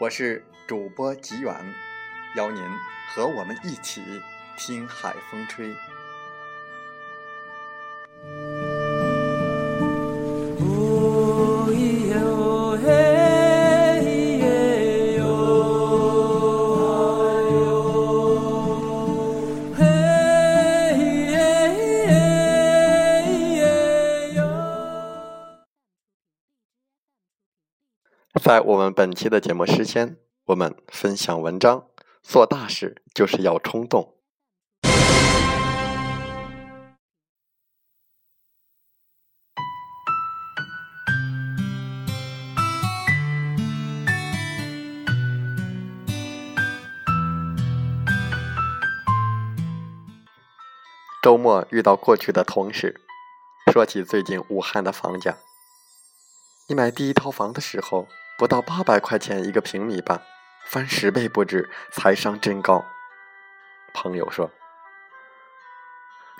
我是主播吉远。邀您和我们一起听海风吹。在我们本期的节目时间，我们分享文章。做大事就是要冲动。周末遇到过去的同事，说起最近武汉的房价。你买第一套房的时候，不到八百块钱一个平米吧？翻十倍不止，财商真高。朋友说：“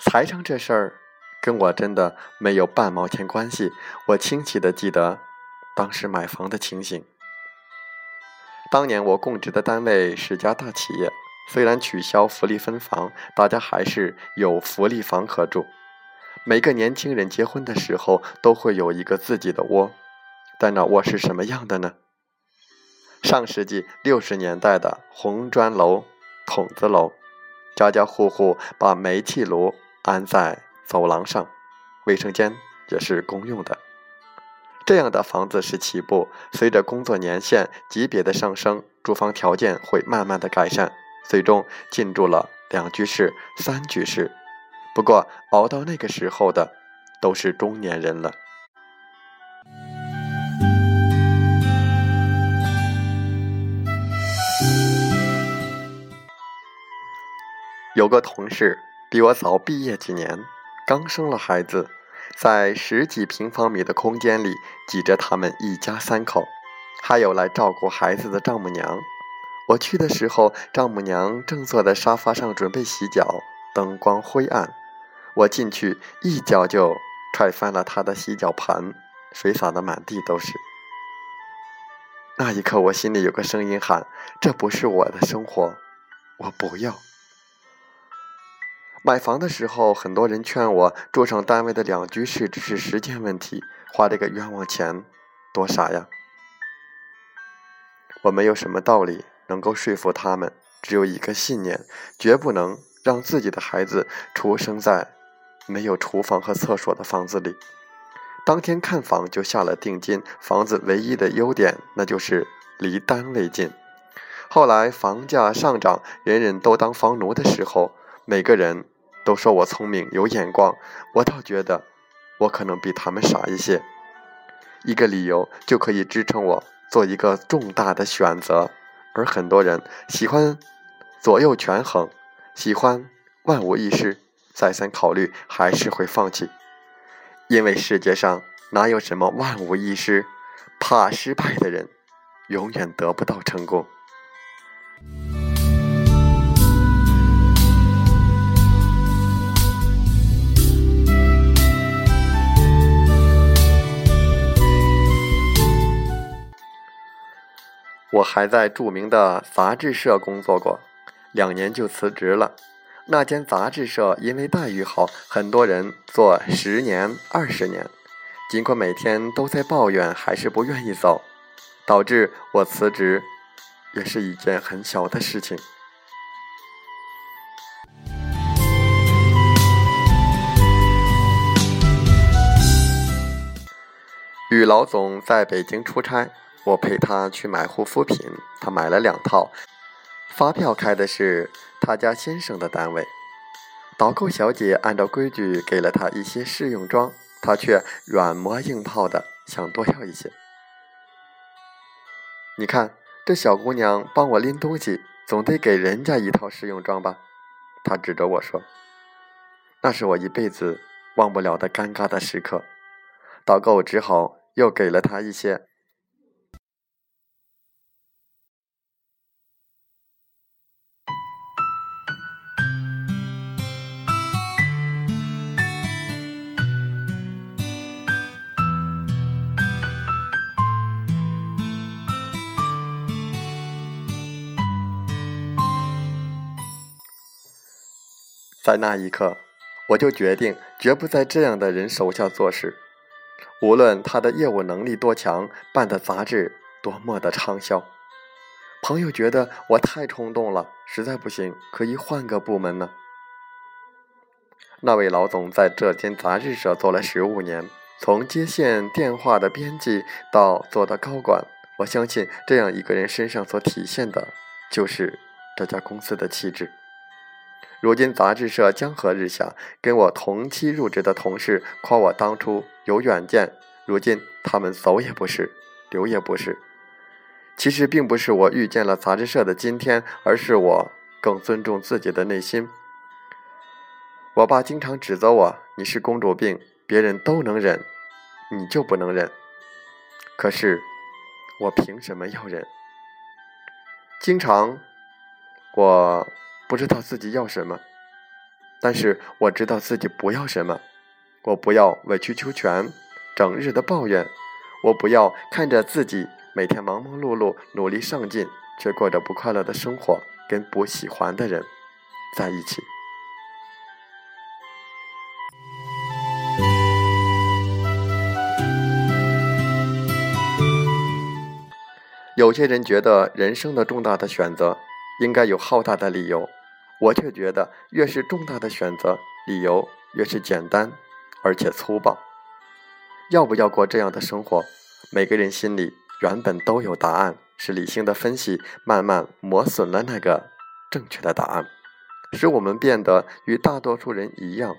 财商这事儿跟我真的没有半毛钱关系。”我清晰的记得当时买房的情形。当年我供职的单位是家大企业，虽然取消福利分房，大家还是有福利房可住。每个年轻人结婚的时候都会有一个自己的窝，但那窝是什么样的呢？上世纪六十年代的红砖楼、筒子楼，家家户户把煤气炉安在走廊上，卫生间也是公用的。这样的房子是起步，随着工作年限级别的上升，住房条件会慢慢的改善，最终进驻了两居室、三居室。不过熬到那个时候的，都是中年人了。有个同事比我早毕业几年，刚生了孩子，在十几平方米的空间里挤着他们一家三口，还有来照顾孩子的丈母娘。我去的时候，丈母娘正坐在沙发上准备洗脚，灯光灰暗。我进去一脚就踹翻了她的洗脚盆，水洒的满地都是。那一刻，我心里有个声音喊：“这不是我的生活，我不要。”买房的时候，很多人劝我住上单位的两居室只是时间问题，花这个冤枉钱，多傻呀！我没有什么道理能够说服他们，只有一个信念：绝不能让自己的孩子出生在没有厨房和厕所的房子里。当天看房就下了定金，房子唯一的优点那就是离单位近。后来房价上涨，人人都当房奴的时候，每个人。都说我聪明有眼光，我倒觉得我可能比他们傻一些。一个理由就可以支撑我做一个重大的选择，而很多人喜欢左右权衡，喜欢万无一失，再三考虑还是会放弃，因为世界上哪有什么万无一失，怕失败的人永远得不到成功。我还在著名的杂志社工作过，两年就辞职了。那间杂志社因为待遇好，很多人做十年、二十年。尽管每天都在抱怨，还是不愿意走，导致我辞职，也是一件很小的事情。与老总在北京出差，我陪他去买护肤品，他买了两套，发票开的是他家先生的单位。导购小姐按照规矩给了他一些试用装。他却软磨硬泡的想多要一些。你看，这小姑娘帮我拎东西，总得给人家一套试用装吧？他指着我说：“那是我一辈子忘不了的尴尬的时刻。”导购只好又给了他一些。在那一刻，我就决定绝不在这样的人手下做事。无论他的业务能力多强，办的杂志多么的畅销，朋友觉得我太冲动了，实在不行可以换个部门呢。那位老总在这间杂志社做了十五年，从接线电话的编辑到做到高管，我相信这样一个人身上所体现的，就是这家公司的气质。如今杂志社江河日下，跟我同期入职的同事夸我当初有远见，如今他们走也不是，留也不是。其实并不是我遇见了杂志社的今天，而是我更尊重自己的内心。我爸经常指责我：“你是公主病，别人都能忍，你就不能忍。”可是我凭什么要忍？经常我。不知道自己要什么，但是我知道自己不要什么。我不要委曲求全，整日的抱怨；我不要看着自己每天忙忙碌碌、努力上进，却过着不快乐的生活，跟不喜欢的人在一起。有些人觉得人生的重大的选择。应该有浩大的理由，我却觉得越是重大的选择，理由越是简单而且粗暴。要不要过这样的生活？每个人心里原本都有答案，是理性的分析慢慢磨损了那个正确的答案，使我们变得与大多数人一样，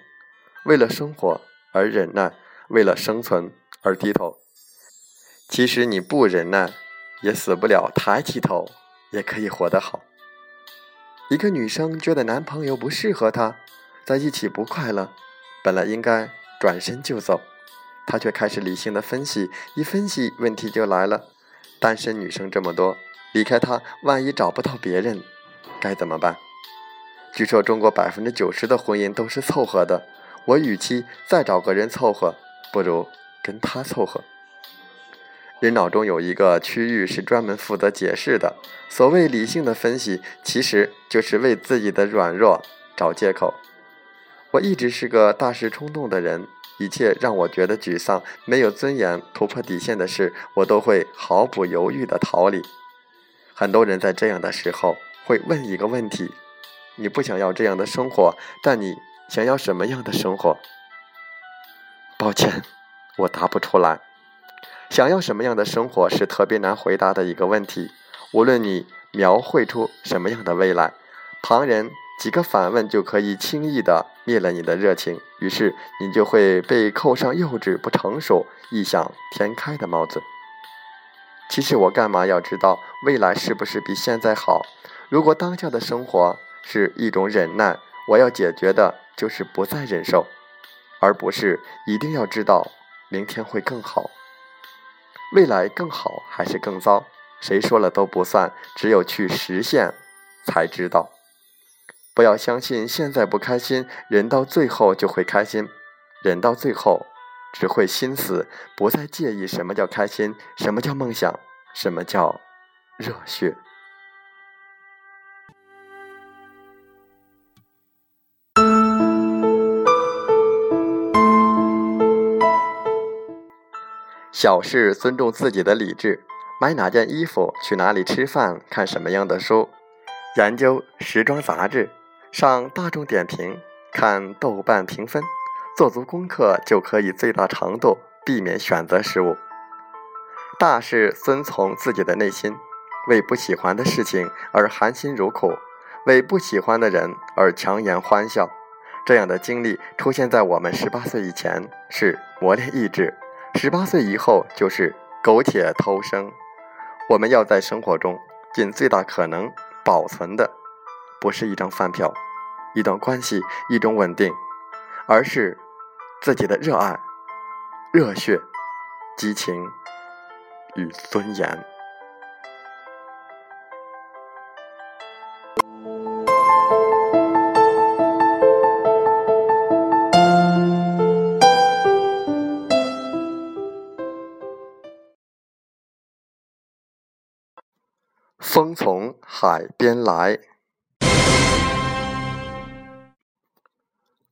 为了生活而忍耐，为了生存而低头。其实你不忍耐，也死不了，抬起头也可以活得好。一个女生觉得男朋友不适合她，在一起不快乐，本来应该转身就走，她却开始理性的分析，一分析问题就来了。单身女生这么多，离开他，万一找不到别人，该怎么办？据说中国百分之九十的婚姻都是凑合的，我与其再找个人凑合，不如跟他凑合。人脑中有一个区域是专门负责解释的。所谓理性的分析，其实就是为自己的软弱找借口。我一直是个大事冲动的人，一切让我觉得沮丧、没有尊严、突破底线的事，我都会毫不犹豫地逃离。很多人在这样的时候会问一个问题：你不想要这样的生活，但你想要什么样的生活？抱歉，我答不出来。想要什么样的生活是特别难回答的一个问题。无论你描绘出什么样的未来，旁人几个反问就可以轻易的灭了你的热情，于是你就会被扣上幼稚、不成熟、异想天开的帽子。其实我干嘛要知道未来是不是比现在好？如果当下的生活是一种忍耐，我要解决的就是不再忍受，而不是一定要知道明天会更好。未来更好还是更糟？谁说了都不算，只有去实现才知道。不要相信现在不开心，人到最后就会开心；人到最后只会心死，不再介意什么叫开心，什么叫梦想，什么叫热血。小事尊重自己的理智，买哪件衣服，去哪里吃饭，看什么样的书，研究时装杂志，上大众点评，看豆瓣评分，做足功课就可以最大程度避免选择失误。大事遵从自己的内心，为不喜欢的事情而含辛茹苦，为不喜欢的人而强颜欢笑。这样的经历出现在我们十八岁以前是磨练意志，十八岁以后就是苟且偷生。我们要在生活中尽最大可能保存的，不是一张饭票，一段关系，一种稳定，而是自己的热爱、热血、激情与尊严。风从海边来，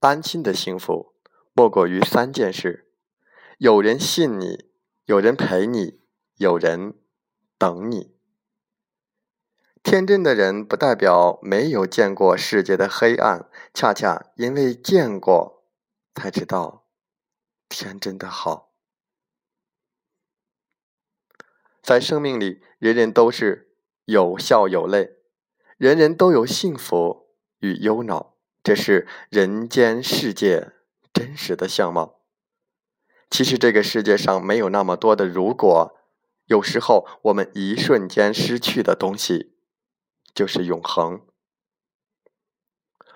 安心的幸福莫过于三件事：有人信你，有人陪你，有人等你。天真的人不代表没有见过世界的黑暗，恰恰因为见过，才知道天真的好。在生命里，人人都是。有笑有泪，人人都有幸福与忧恼，这是人间世界真实的相貌。其实这个世界上没有那么多的如果，有时候我们一瞬间失去的东西，就是永恒。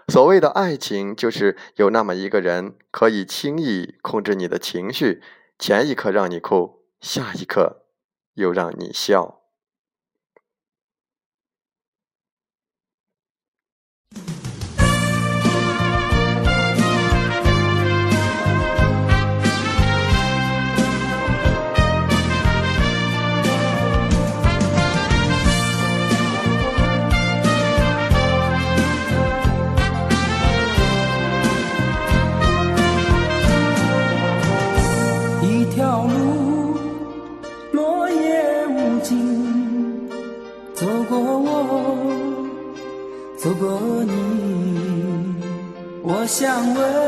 所谓的爱情，就是有那么一个人可以轻易控制你的情绪，前一刻让你哭，下一刻又让你笑。想问。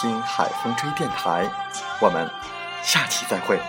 听海风吹电台”。我们下期再会。